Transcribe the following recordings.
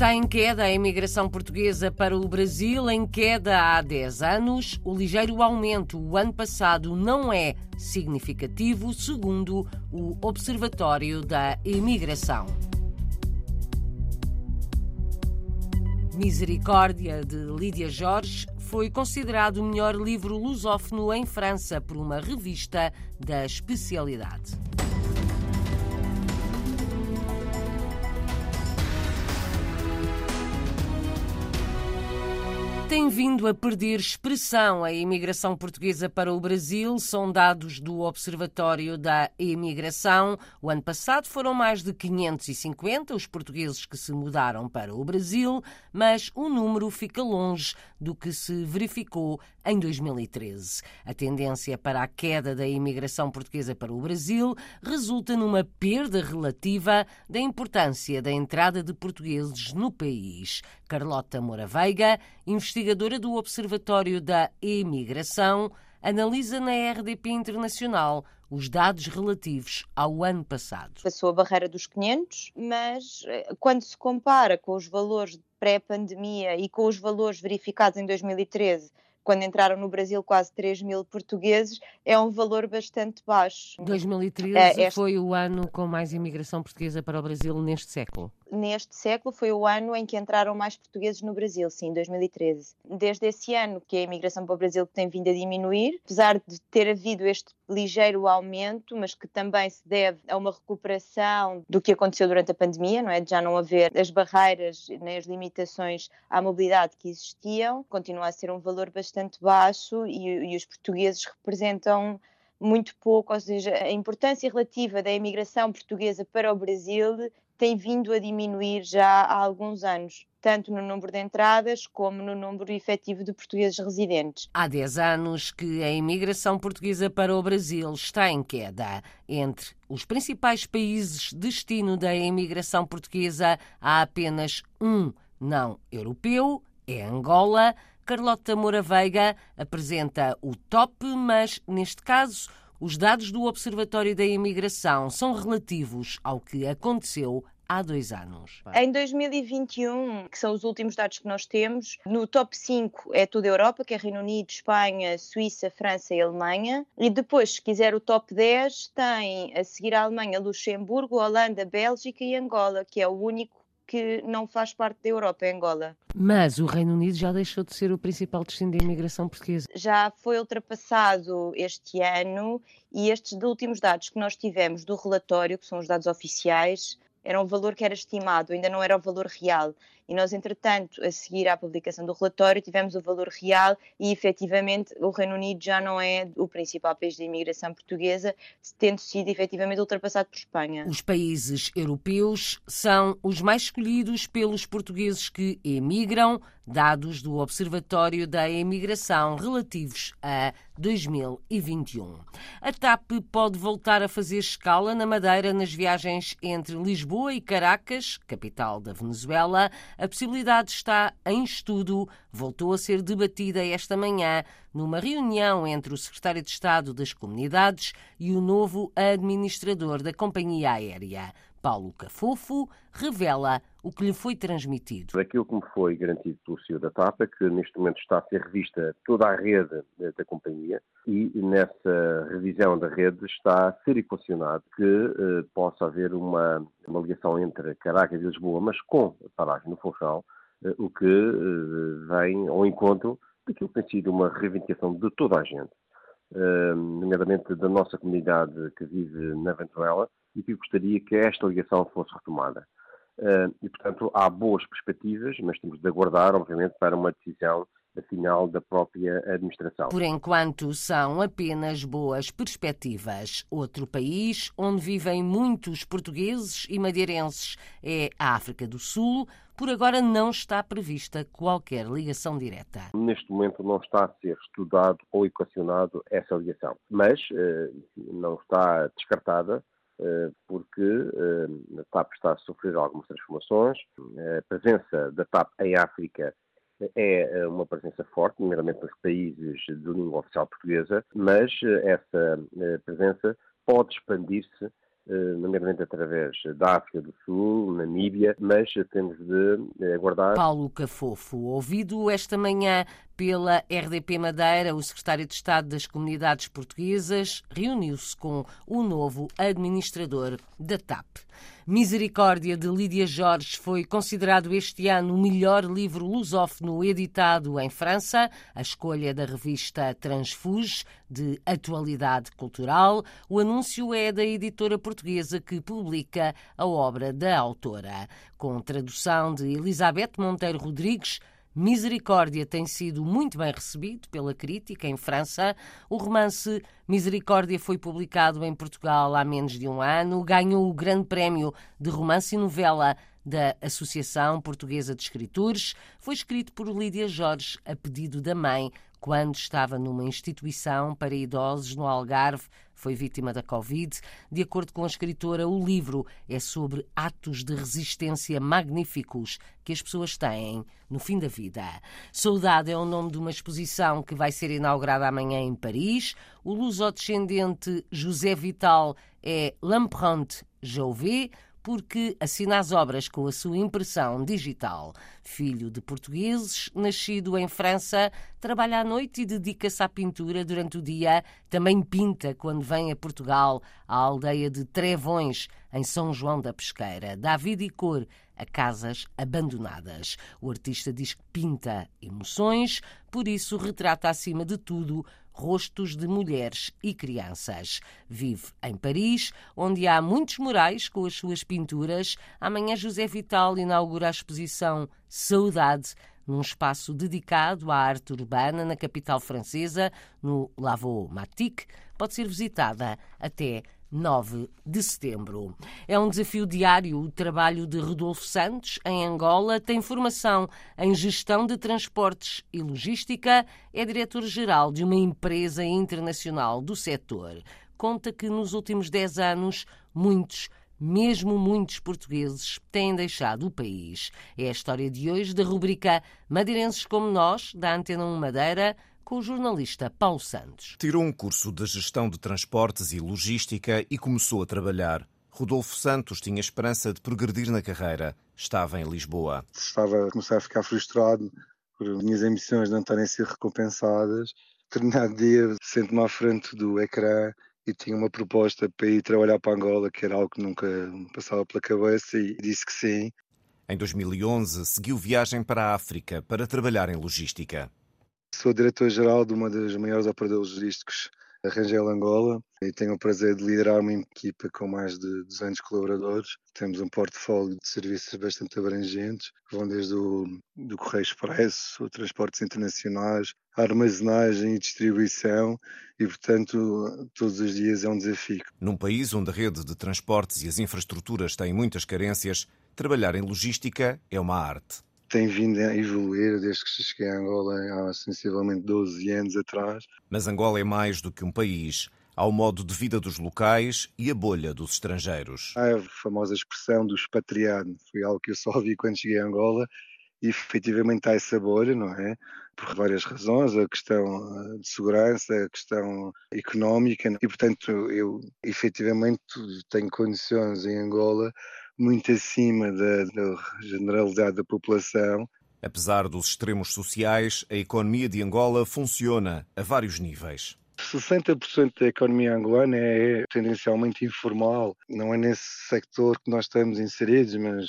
Está em queda a imigração portuguesa para o Brasil, em queda há 10 anos. O ligeiro aumento o ano passado não é significativo, segundo o Observatório da Imigração. Misericórdia, de Lídia Jorge, foi considerado o melhor livro lusófono em França por uma revista da especialidade. Tem vindo a perder expressão a imigração portuguesa para o Brasil, são dados do Observatório da Imigração. O ano passado foram mais de 550 os portugueses que se mudaram para o Brasil, mas o número fica longe do que se verificou em 2013. A tendência para a queda da imigração portuguesa para o Brasil resulta numa perda relativa da importância da entrada de portugueses no país. Carlota Moura Veiga, investigadora do Observatório da Imigração, analisa na RDP Internacional os dados relativos ao ano passado. Passou a barreira dos 500, mas eh, quando se compara com os valores pré-pandemia e com os valores verificados em 2013, quando entraram no Brasil quase 3 mil portugueses, é um valor bastante baixo. 2013 é, este... foi o ano com mais imigração portuguesa para o Brasil neste século neste século foi o ano em que entraram mais portugueses no Brasil, sim, 2013. Desde esse ano que a imigração para o Brasil tem vindo a diminuir, apesar de ter havido este ligeiro aumento, mas que também se deve a uma recuperação do que aconteceu durante a pandemia, não é? De já não haver as barreiras nem as limitações à mobilidade que existiam, continua a ser um valor bastante baixo e, e os portugueses representam muito pouco, ou seja, a importância relativa da imigração portuguesa para o Brasil tem vindo a diminuir já há alguns anos, tanto no número de entradas como no número efetivo de portugueses residentes. Há 10 anos que a imigração portuguesa para o Brasil está em queda. Entre os principais países destino da imigração portuguesa, há apenas um não europeu, é Angola. Carlota Moura Veiga apresenta o top, mas neste caso os dados do Observatório da Imigração são relativos ao que aconteceu há dois anos. Em 2021, que são os últimos dados que nós temos, no top 5 é toda a Europa, que é Reino Unido, Espanha, Suíça, França e Alemanha. E depois, se quiser o top 10, tem a seguir a Alemanha, Luxemburgo, Holanda, Bélgica e Angola, que é o único que não faz parte da Europa, é Angola. Mas o Reino Unido já deixou de ser o principal destino da imigração portuguesa. Já foi ultrapassado este ano e estes últimos dados que nós tivemos do relatório, que são os dados oficiais, era um valor que era estimado, ainda não era o valor real. E nós, entretanto, a seguir à publicação do relatório, tivemos o valor real e, efetivamente, o Reino Unido já não é o principal país de imigração portuguesa, tendo sido efetivamente ultrapassado por Espanha. Os países europeus são os mais escolhidos pelos portugueses que emigram, dados do Observatório da Imigração relativos a 2021. A TAP pode voltar a fazer escala na Madeira nas viagens entre Lisboa e Caracas, capital da Venezuela. A possibilidade está em estudo, voltou a ser debatida esta manhã numa reunião entre o secretário de Estado das Comunidades e o novo administrador da companhia aérea. Paulo Cafofo, revela o que lhe foi transmitido. Aquilo que me foi garantido pelo CEO da TAP é que neste momento está a ser revista toda a rede da companhia e nessa revisão da rede está a ser equacionado que eh, possa haver uma, uma ligação entre Caracas e Lisboa, mas com paragem no Funchal, eh, o que eh, vem ao encontro daquilo que tem sido uma reivindicação de toda a gente, eh, nomeadamente da nossa comunidade que vive na Venezuela, e que gostaria que esta ligação fosse retomada. Uh, e, portanto, há boas perspectivas, mas temos de aguardar, obviamente, para uma decisão final da própria administração. Por enquanto, são apenas boas perspectivas. Outro país onde vivem muitos portugueses e madeirenses é a África do Sul. Por agora não está prevista qualquer ligação direta. Neste momento não está a ser estudado ou equacionado essa ligação, mas uh, não está descartada porque eh, a TAP está a sofrer algumas transformações. A presença da TAP em África é uma presença forte, nomeadamente nos países de língua oficial portuguesa, mas essa presença pode expandir-se nomeadamente através da África do Sul, Namíbia, mas temos de aguardar. Paulo Cafofo, ouvido esta manhã pela RDP Madeira, o secretário de Estado das Comunidades Portuguesas reuniu-se com o novo administrador da TAP. Misericórdia de Lídia Jorge foi considerado este ano o melhor livro lusófono editado em França, a escolha da revista Transfuge, de atualidade cultural. O anúncio é da editora portuguesa que publica a obra da autora. Com tradução de Elizabeth Monteiro Rodrigues, Misericórdia tem sido muito bem recebido pela crítica em França. O romance Misericórdia foi publicado em Portugal há menos de um ano, ganhou o Grande Prémio de Romance e Novela da Associação Portuguesa de Escritores. Foi escrito por Lídia Jorge a pedido da mãe, quando estava numa instituição para idosos no Algarve, foi vítima da Covid. De acordo com a escritora, o livro é sobre atos de resistência magníficos que as pessoas têm no fim da vida. Saudade é o nome de uma exposição que vai ser inaugurada amanhã em Paris. O lusodescendente José Vital é L'Empreinte Jouvet porque assina as obras com a sua impressão digital. Filho de portugueses, nascido em França, trabalha à noite e dedica-se à pintura durante o dia. Também pinta quando vem a Portugal, à aldeia de Trevões, em São João da Pesqueira. Dá vida e cor a casas abandonadas. O artista diz que pinta emoções, por isso retrata acima de tudo rostos de mulheres e crianças. Vive em Paris, onde há muitos murais com as suas pinturas. Amanhã José Vital inaugura a exposição Saudade, num espaço dedicado à arte urbana na capital francesa, no Lavaux Matic. Pode ser visitada até 9 de setembro. É um desafio diário o trabalho de Rodolfo Santos em Angola. Tem formação em gestão de transportes e logística. É diretor-geral de uma empresa internacional do setor. Conta que nos últimos 10 anos, muitos mesmo muitos portugueses têm deixado o país. É a história de hoje da rubrica Madeirenses como Nós, da Antena 1 Madeira, com o jornalista Paulo Santos. Tirou um curso de gestão de transportes e logística e começou a trabalhar. Rodolfo Santos tinha esperança de progredir na carreira. Estava em Lisboa. Estava a começar a ficar frustrado por minhas emissões não estarem a ser recompensadas. Determinado dia, sento-me à frente do ecrã e tinha uma proposta para ir trabalhar para Angola, que era algo que nunca me passava pela cabeça, e disse que sim. Em 2011, seguiu viagem para a África para trabalhar em logística. Sou diretor-geral de uma das maiores operadoras logísticos da Rangel Angola e tenho o prazer de liderar uma equipa com mais de 200 colaboradores. Temos um portfólio de serviços bastante abrangentes, que vão desde o do Correio Expresso, transportes internacionais, armazenagem e distribuição e, portanto, todos os dias é um desafio. Num país onde a rede de transportes e as infraestruturas têm muitas carências, trabalhar em logística é uma arte tem vindo a evoluir desde que cheguei a Angola há sensivelmente 12 anos atrás. Mas Angola é mais do que um país. Há o modo de vida dos locais e a bolha dos estrangeiros. A famosa expressão do expatriado. Foi algo que eu só vi quando cheguei a Angola e efetivamente há essa bolha, não é? Por várias razões, a questão eh, de segurança, a questão económica e, portanto, eu efetivamente tenho condições em Angola muito acima da, da generalidade da população. Apesar dos extremos sociais, a economia de Angola funciona a vários níveis. 60% da economia angolana é tendencialmente informal. Não é nesse sector que nós estamos inseridos, mas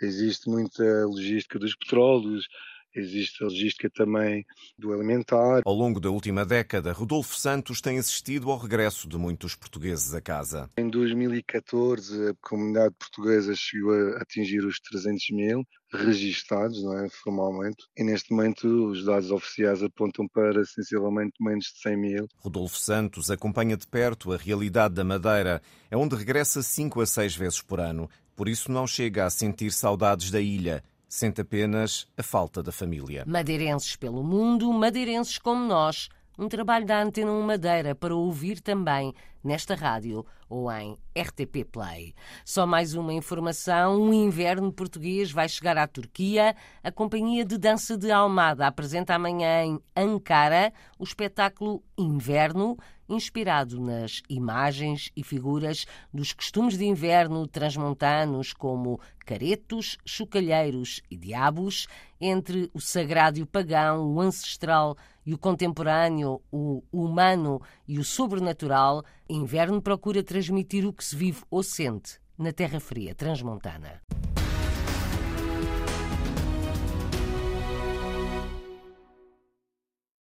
existe muita logística dos petróleos, existe a logística também do alimentar. Ao longo da última década, Rodolfo Santos tem assistido ao regresso de muitos portugueses a casa. Em 2014, a comunidade portuguesa chegou a atingir os 300 mil registados, não é, formalmente, e neste momento os dados oficiais apontam para sensivelmente menos de 100 mil. Rodolfo Santos acompanha de perto a realidade da Madeira, é onde regressa 5 a 6 vezes por ano, por isso não chega a sentir saudades da ilha sente apenas a falta da família. Madeirenses pelo mundo, madeirenses como nós, um trabalho da Antena 1 Madeira para ouvir também nesta rádio ou em RTP Play. Só mais uma informação: o inverno português vai chegar à Turquia. A Companhia de Dança de Almada apresenta amanhã em Ankara o espetáculo Inverno, inspirado nas imagens e figuras dos costumes de inverno transmontanos, como caretos, chocalheiros e diabos, entre o sagrado e o pagão, o ancestral e o contemporâneo, o humano e o sobrenatural, Inverno procura transmitir o que se vive ou sente na Terra Fria Transmontana.